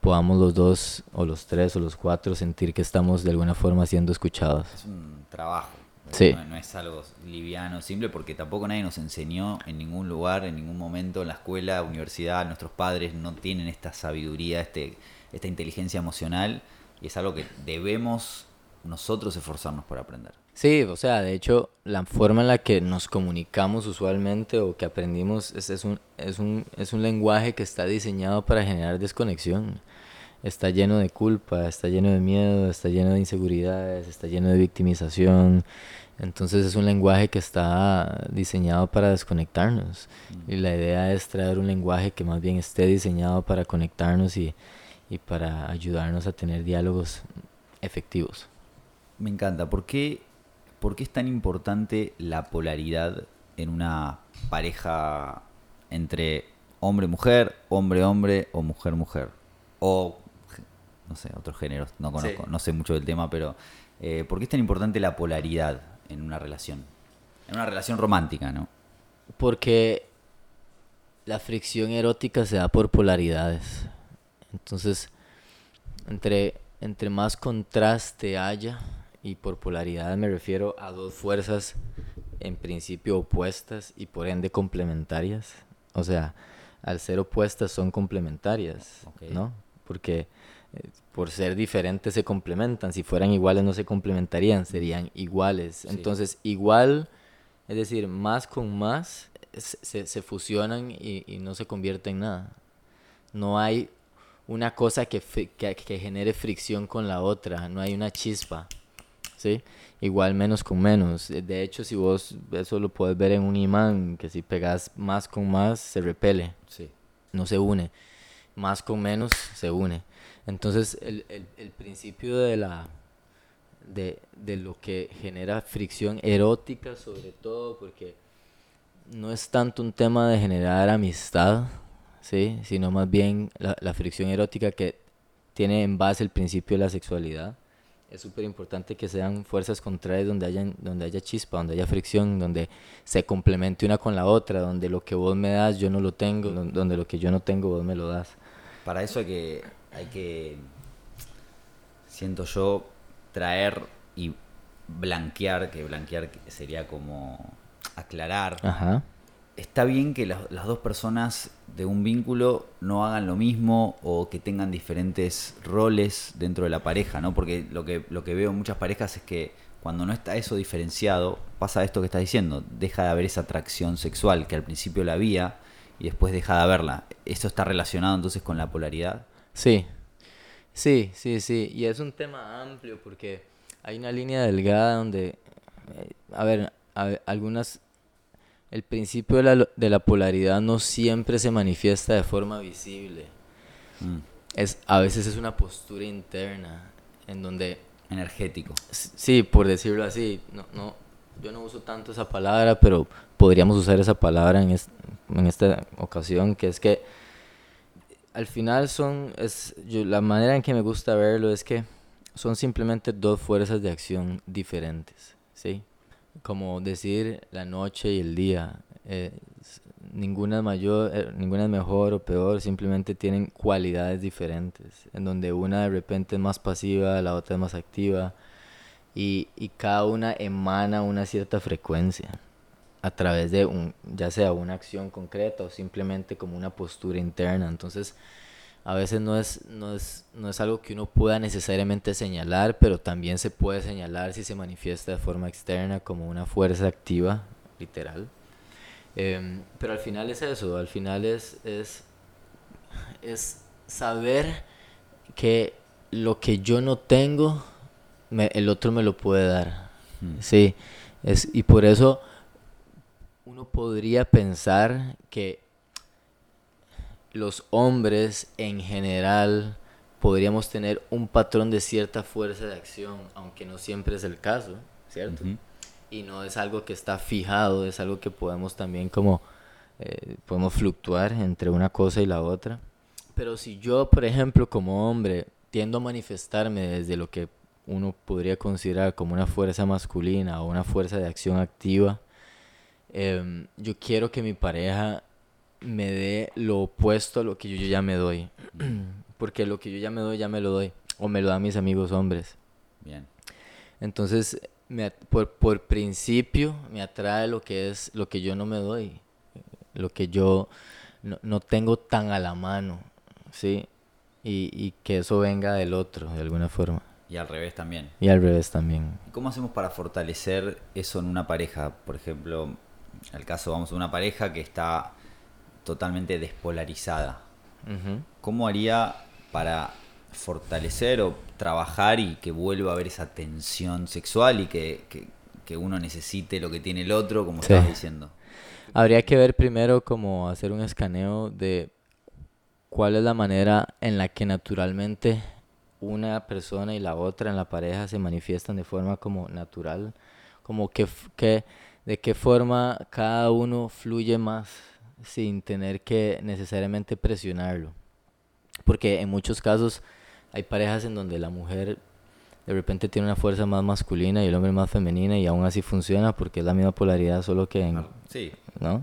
podamos los dos o los tres o los cuatro sentir que estamos de alguna forma siendo escuchados. Es un trabajo. Sí. No, es algo liviano, simple, porque tampoco nadie nos enseñó en ningún lugar, en ningún momento, en la escuela, universidad, nuestros padres no tienen esta sabiduría, este, esta inteligencia emocional, y es algo que debemos nosotros esforzarnos por aprender. Sí, o sea, de hecho, la forma en la que nos comunicamos usualmente o que aprendimos es, es, un, es, un, es un lenguaje que está diseñado para generar desconexión. Está lleno de culpa, está lleno de miedo, está lleno de inseguridades, está lleno de victimización. Entonces es un lenguaje que está diseñado para desconectarnos. Mm. Y la idea es traer un lenguaje que más bien esté diseñado para conectarnos y, y para ayudarnos a tener diálogos efectivos. Me encanta. ¿Por qué, ¿Por qué es tan importante la polaridad en una pareja entre hombre-mujer, hombre-hombre o mujer-mujer? O, no sé, otros géneros, no conozco, no sé mucho del tema, pero eh, ¿por qué es tan importante la polaridad en una relación? En una relación romántica, ¿no? Porque la fricción erótica se da por polaridades. Entonces, entre, entre más contraste haya, y por polaridad me refiero a dos fuerzas en principio opuestas y por ende complementarias. O sea, al ser opuestas son complementarias, ¿no? Porque eh, por ser diferentes se complementan. Si fueran iguales no se complementarían, serían iguales. Entonces, igual, es decir, más con más, se, se fusionan y, y, no se convierte en nada. No hay una cosa que, que, que genere fricción con la otra, no hay una chispa. Igual menos con menos. De hecho, si vos eso lo puedes ver en un imán, que si pegas más con más, se repele. Sí. No se une. Más con menos, se une. Entonces, el, el, principio de la... De, de lo que genera fricción erótica sobre todo porque no es tanto un tema de generar amistad, ¿sí? sino más bien la, la fricción erótica que tiene en base el principio de la sexualidad es súper importante que sean fuerzas contrarias donde, hayan, donde haya chispa, donde haya fricción, donde se complemente una con la otra, donde lo que vos me das yo no lo tengo, donde lo que yo no tengo vos me lo das. Para eso hay que, hay que siento yo, traer y blanquear, que blanquear sería como aclarar. Ajá está bien que las, dos personas de un vínculo no hagan lo mismo o que tengan diferentes roles dentro de la pareja, ¿no? Porque lo que, lo que veo en muchas parejas es que cuando no está eso diferenciado, pasa esto que estás diciendo, deja de haber esa atracción sexual que al principio la había y después deja de haberla. ¿Eso está relacionado entonces con la polaridad? Sí, sí, sí, sí. Y es un tema amplio porque Hay una línea delgada donde, eh, a ver, algunas, el principio de la, de la, polaridad no siempre se manifiesta de forma visible. Mm. Es, a veces es una postura interna en donde... Energético. Sí, por decirlo así. No, no, yo no uso tanto esa palabra, pero podríamos usar esa palabra en, en esta ocasión, que es que al final son, es, yo, la manera en que me gusta verlo es que son simplemente dos fuerzas de acción diferentes, ¿sí? Como decir la noche y el día, eh, ninguna es mayor, eh, ninguna es mejor o peor, simplemente tienen cualidades diferentes, en donde una de repente es más pasiva, la otra es más activa, y, y cada una emana una cierta frecuencia a través de un, ya sea una acción concreta o simplemente como una postura interna. Entonces, a veces no es, no es, no es algo que uno pueda necesariamente señalar, pero también se puede señalar si se manifiesta de forma externa como una fuerza activa, literal. Em, pero al final es eso, al final es, es, es saber que lo que yo no tengo, el otro me lo puede dar. Mm. Sí, es, y por eso uno podría pensar que los hombres en general podríamos tener un patrón de cierta fuerza de acción, aunque no siempre es el caso, ¿cierto? Y no es algo que está fijado, es algo que podemos también como, eh, podemos fluctuar entre una cosa y la otra. Pero si yo, por ejemplo, como hombre, tiendo a manifestarme desde lo que uno podría considerar como una fuerza masculina o una fuerza de acción activa, Em, yo quiero que mi pareja me dé lo opuesto a lo que yo, ya me doy. (clears throat) Porque lo que yo ya me doy, ya me lo doy. O me lo dan mis amigos hombres. Bien. Entonces, me, por, por principio, me atrae lo que es lo que yo no me doy. Lo que yo no, no tengo tan a la mano. ¿Sí? Y, y que eso venga del otro, de alguna forma. Y al revés también. Y al revés también. ¿Cómo hacemos para fortalecer eso en una pareja? Por ejemplo, el caso, vamos, una pareja que está totalmente despolarizada. ¿Cómo haría para fortalecer o trabajar y que vuelva a haber esa tensión sexual y que, uno necesite lo que tiene el otro, como estabas diciendo? Habría que ver primero cómo hacer un escaneo de cuál es la manera en la que naturalmente una persona y la otra en la pareja se manifiestan de forma como natural, como que, que de qué forma cada uno fluye más sin tener que necesariamente presionarlo. Porque en muchos casos hay parejas en donde la mujer de repente tiene una fuerza más masculina y el hombre más femenina y aún así funciona porque es la misma polaridad solo que en... Sí. ¿No?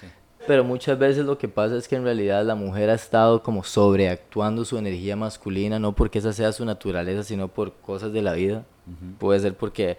Sí. Pero muchas veces lo que pasa es que en realidad la mujer ha estado como sobreactuando su energía masculina, no porque esa sea su naturaleza, sino por cosas de la vida. Puede ser porque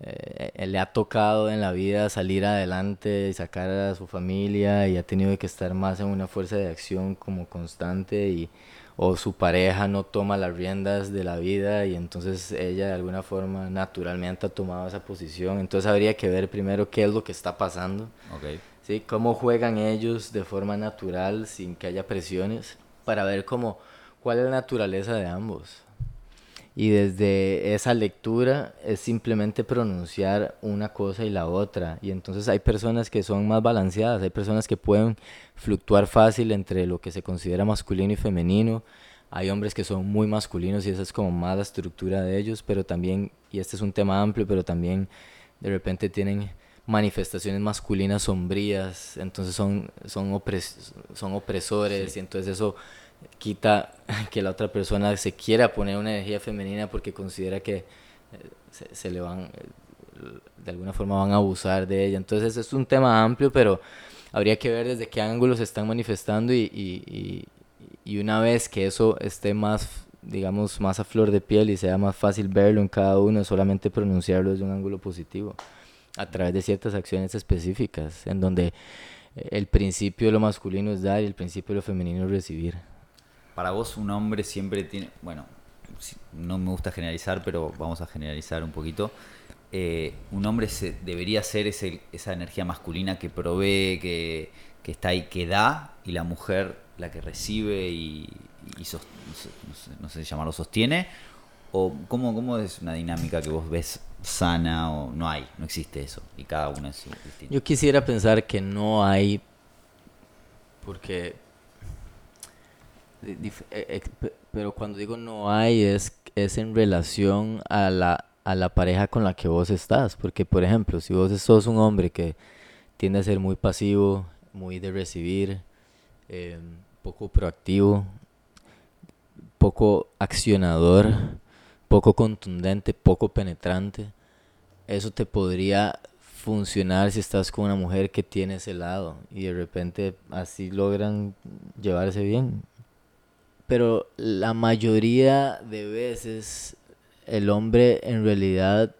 eh, le ha tocado en la vida salir adelante y sacar a su familia y ha tenido que estar más en una fuerza de acción como constante y o su pareja no toma las riendas de la vida y entonces ella de alguna forma naturalmente ha tomado esa posición entonces habría que ver primero qué es lo que está pasando okay. ¿sí? cómo juegan ellos de forma natural sin que haya presiones para ver cómo cuál es la naturaleza de ambos y desde esa lectura es simplemente pronunciar una cosa y la otra. Y entonces hay personas que son más balanceadas, hay personas que pueden fluctuar fácil entre lo que se considera masculino y femenino. Hay hombres que son muy masculinos y esa es como más la estructura de ellos, pero también, y este es un tema amplio, pero también de repente tienen manifestaciones masculinas sombrías, entonces son, son, son opresores y entonces eso quita (laughs) que la otra persona se quiera poner una energía femenina porque considera que eh, se, le van, eh, de alguna forma van a abusar de ella. Entonces es un tema amplio, pero habría que ver desde qué ángulos se están manifestando y, y, y, una vez que eso esté más, digamos, más a flor de piel y sea más fácil verlo en cada uno, solamente pronunciarlo desde un ángulo positivo, a través de ciertas acciones específicas, en donde el principio de lo masculino es dar y el principio de lo femenino es recibir para vos un hombre siempre tiene, bueno, no me gusta generalizar, pero vamos a generalizar un poquito. Eh, un hombre se, debería ser esa energía masculina que provee, que, está ahí, que da, y la mujer la que recibe y, no, sé, llamarlo sostiene, ¿O cómo, cómo es una dinámica que vos ves sana o no hay? No existe eso y cada uno es distinto. Yo quisiera pensar que no hay, porque... dif- eh, eh, pe- Pero cuando digo no hay es, es en relación a la, a la pareja con la que vos estás. Porque, por ejemplo, si vos sos un hombre que tiende a ser muy pasivo, muy de recibir, eh, poco proactivo, poco accionador, poco contundente, poco penetrante, eso te podría funcionar si estás con una mujer que tiene ese lado y de repente así logran llevarse bien. Pero la mayoría de veces el hombre en realidad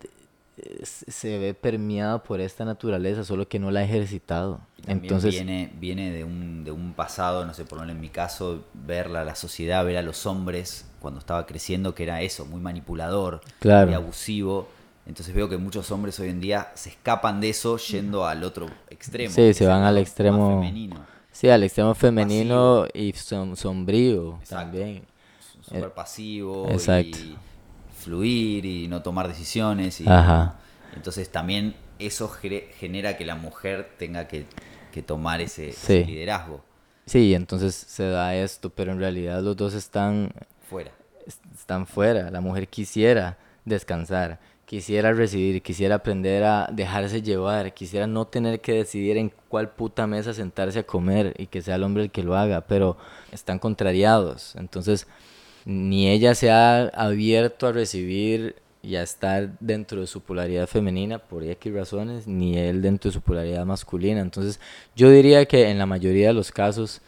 eh, se ve permeado por esta naturaleza, solo que no la ha ejercitado. También Entonces, viene, viene de, un, de un pasado, no sé, por ejemplo en mi caso, ver la, la sociedad, ver a los hombres cuando estaba creciendo, que era eso, muy manipulador, Claro. muy abusivo. Entonces veo que muchos hombres hoy en día se escapan de eso yendo al otro extremo. Sí, se van al extremo femenino, sí, al extremo femenino y som- sombrío Exacto. también. súper pasivo exacto. y fluir y no tomar decisiones. Y, Ajá. Entonces también eso genera que la mujer tenga que, que tomar ese, ese liderazgo Sí, entonces se da esto, pero en realidad los dos están, fuera. est- están fuera. La mujer quisiera descansar, quisiera recibir, quisiera aprender a dejarse llevar, quisiera no tener que decidir en cuál puta mesa sentarse a comer y que sea el hombre el que lo haga, pero están contrariados. Entonces, ni ella se ha abierto a recibir y a estar dentro de su polaridad femenina por X razones, ni él dentro de su polaridad masculina. Entonces, yo diría que en la mayoría de los casos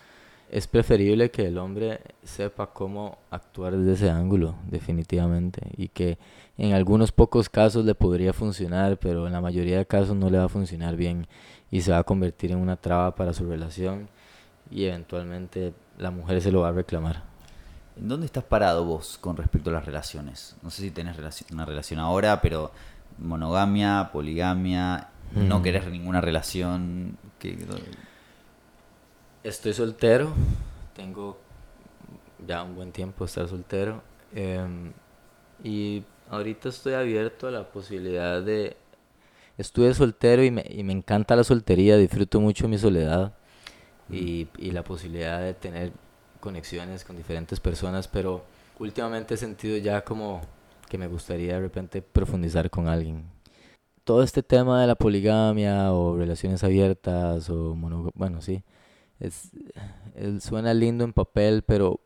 es preferible que el hombre sepa cómo actuar desde ese ángulo, definitivamente, y que en algunos pocos casos le podría funcionar, pero en la mayoría de casos no le va a funcionar bien y se va a convertir en una traba para su relación y eventualmente la mujer se lo va a reclamar. ¿En dónde estás parado vos con respecto a las relaciones? No sé si tenés una relación ahora, pero monogamia, poligamia, no Mm. querés ninguna relación. que Estoy soltero, tengo ya un buen tiempo de estar soltero em, y ahorita estoy abierto a la posibilidad de... Estuve soltero y me, y me encanta la soltería, disfruto mucho mi soledad y, y la posibilidad de tener conexiones con diferentes personas, pero últimamente he sentido ya como que me gustaría de repente profundizar con alguien. Todo este tema de la poligamia o relaciones abiertas o mono, bueno, sí, es, es- suena lindo en papel, pero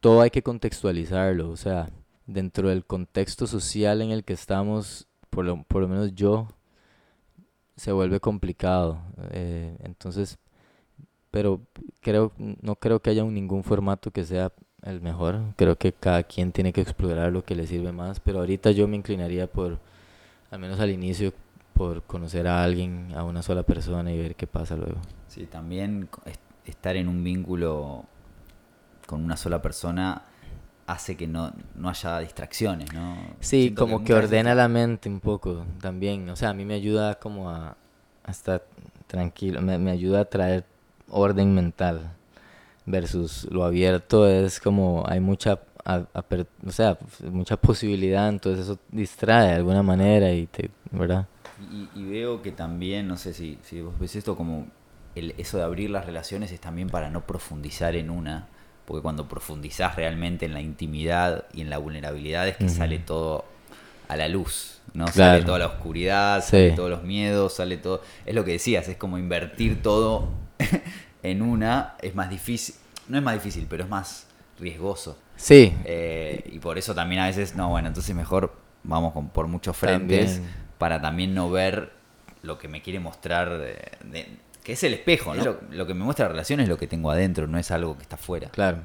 todo hay que contextualizarlo, o sea, dentro del contexto social en el que estamos, por lo, por lo menos yo, se vuelve complicado. eh, entonces, pero creo, no creo que haya un- ningún formato que sea el mejor. Creo que cada quien tiene que explorar lo que le sirve más, pero ahorita yo me inclinaría por, al menos al inicio, por conocer a alguien, a una sola persona y ver qué pasa luego. Sí, también estar en un vínculo con una sola persona hace que no, no haya distracciones, ¿no? Sí, Siento como que ordena la mente un poco también. O sea, a mí me ayuda como a, a estar tranquilo, me, me ayuda a traer orden mental. Versus lo abierto es como hay mucha, a- o sea, mucha posibilidad, entonces eso distrae de alguna manera y te, ¿verdad? Y, y veo que también, no sé si, si vos ves esto como el, eso de abrir las relaciones es también para no profundizar en una, porque cuando profundizás realmente en la intimidad y en la vulnerabilidad es que sale todo a la luz, ¿no? Claro. Sale toda la oscuridad, sale todos los miedos, sale todo... Es lo que decías, es como invertir todo (laughs) en una, es más difícil, no es más difícil, pero es más riesgoso. Sí, Eh, y por eso también a veces, no, bueno, entonces mejor vamos con, por muchos frentes También. Para también no ver lo que me quiere mostrar, de- de- que es el espejo, ¿no? Lo, lo que me muestra la relación es lo que tengo adentro, no es algo que está afuera. Claro.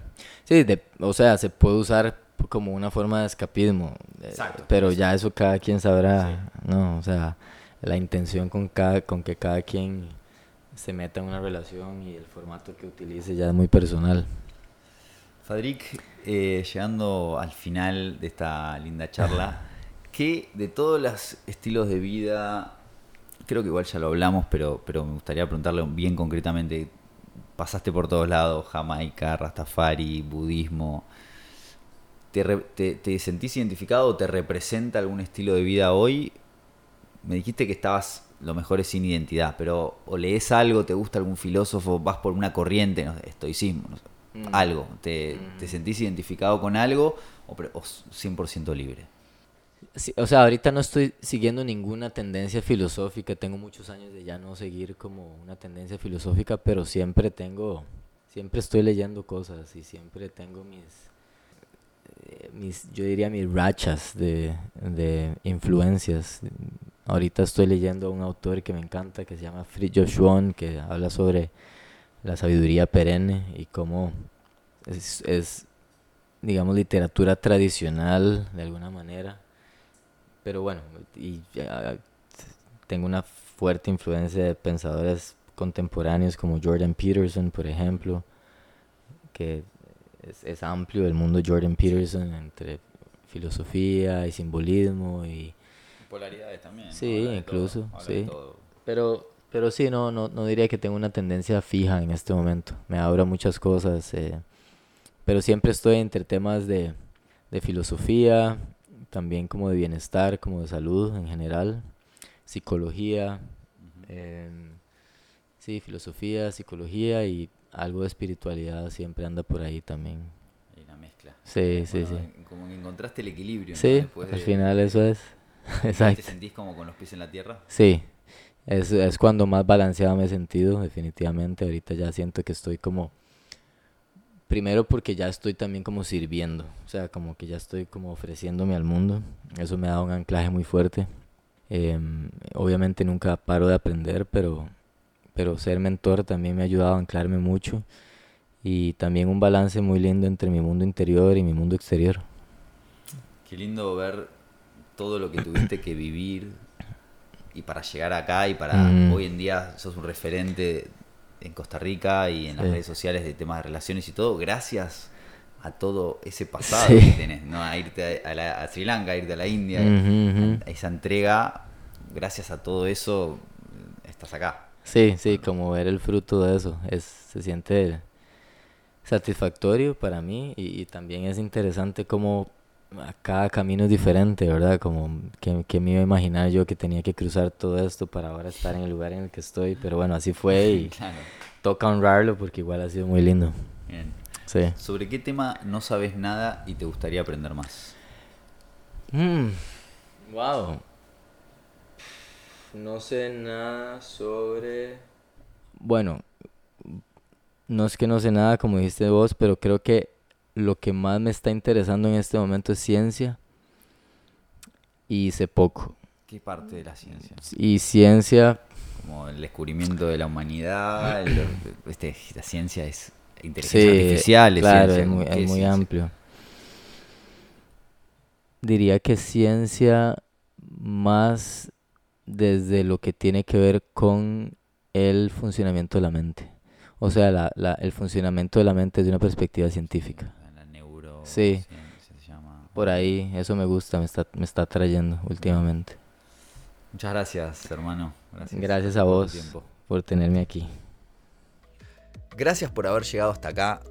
Sí, de- o sea, se puede usar como una forma de escapismo. eh, Exacto. Pero ya eso cada quien sabrá, ¿no? O sea, la intención con, cada, con que cada quien se meta en una relación y el formato que utilice ya es muy personal. Fadrik, eh, llegando al final de esta linda charla, (laughs) ¿qué de todos los estilos de vida, creo que igual ya lo hablamos, pero, pero me gustaría preguntarle bien concretamente, pasaste por todos lados, Jamaica, Rastafari, budismo, ¿Te, te- te sentís identificado o te representa algún estilo de vida hoy? Me dijiste que estabas, lo mejor es sin identidad, pero o lees algo, te gusta algún filósofo, vas por una corriente, no sé, estoicismo, no sé, Mm. algo. ¿Te, te sentís identificado con algo o, o 100% libre? O sea, ahorita no estoy siguiendo ninguna tendencia filosófica, tengo muchos años de ya no seguir como una tendencia filosófica, pero siempre tengo, siempre estoy leyendo cosas y siempre tengo mis, eh, mis yo diría mis rachas de, de influencias. Ahorita estoy leyendo a un autor que me encanta, que se llama Fritjof Schwann, que habla sobre la sabiduría perenne y cómo es, es digamos, literatura tradicional de alguna manera. Pero bueno, y tengo una fuerte influencia de pensadores contemporáneos como Jordan Peterson, por ejemplo, que es, es amplio el mundo Jordan Peterson entre filosofía y simbolismo y Polaridades también. Sí, de incluso, todo, sí. pero pero sí no no no diría que tengo una tendencia fija en este momento. Me abro a muchas cosas, eh, pero siempre estoy entre temas de de filosofía, también como de bienestar, como de salud en general, psicología, eh, sí, filosofía, psicología y algo de espiritualidad siempre anda por ahí también. Y la mezcla. Sí, sí, Bueno, sí. Como que encontraste el equilibrio. ¿no? Sí, Después al de- final eso es. (laughs) ¿Te Exacto. sentís como con los pies en la tierra? Sí, es, es cuando más balanceado me he sentido, definitivamente. Ahorita ya siento que estoy como... Primero porque ya estoy también como sirviendo, o sea, como que ya estoy como ofreciéndome al mundo. Eso me da un anclaje muy fuerte. Em, obviamente nunca paro de aprender, pero, pero ser mentor también me ha ayudado a anclarme mucho. Y también un balance muy lindo entre mi mundo interior y mi mundo exterior. Qué lindo ver todo lo que tuviste que vivir y para llegar acá y para Mm. hoy en día sos un referente en Costa Rica y en las Sí. redes sociales de temas de relaciones y todo, gracias a todo ese pasado Sí. que tenés, ¿no? A irte a, la- a Sri Lanka, a irte a la India, a esa entrega, gracias a todo eso estás acá. Sí, sí, como ver el fruto de eso, es, se siente satisfactorio para mí y, y también es interesante como a cada camino es diferente, ¿verdad? Como que, que me iba a imaginar yo que tenía que cruzar todo esto para ahora estar en el lugar en el que estoy, pero bueno, así fue y (laughs) Claro. toca honrarlo porque igual ha sido muy lindo. Bien. Sí. ¿Sobre qué tema no sabes nada y te gustaría aprender más? wow. No sé nada sobre... Bueno, no es que no sé nada como dijiste vos, pero creo que lo que más me está interesando en este momento es ciencia y sé poco. ¿Qué parte de la ciencia? Y ciencia, Como el descubrimiento de la humanidad, el- (coughs) este, la ciencia es inteligencia sí, artificial, es claro, ciencia, es muy, ¿qué es muy ciencia? amplio. Diría que ciencia más desde lo que tiene que ver con el funcionamiento de la mente. O sea, la, la- el funcionamiento de la mente desde una perspectiva científica. Sí. ciencia se llama. Por ahí, eso me gusta, me está, me está atrayendo últimamente. Muchas gracias, hermano. Gracias, Gracias a vos por tenerme aquí. Gracias por haber llegado hasta acá.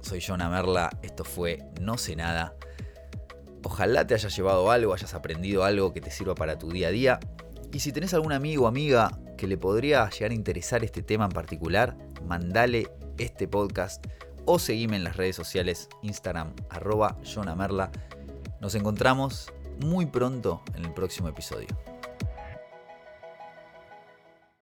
Soy Jonah Merla. Esto fue No sé nada. Ojalá te hayas llevado algo, hayas aprendido algo que te sirva para tu día a día. Y si tenés algún amigo o amiga que le podría llegar a interesar este tema en particular, mandale este podcast o seguime en las redes sociales Instagram arroba Jonah Merla. Nos encontramos muy pronto en el próximo episodio.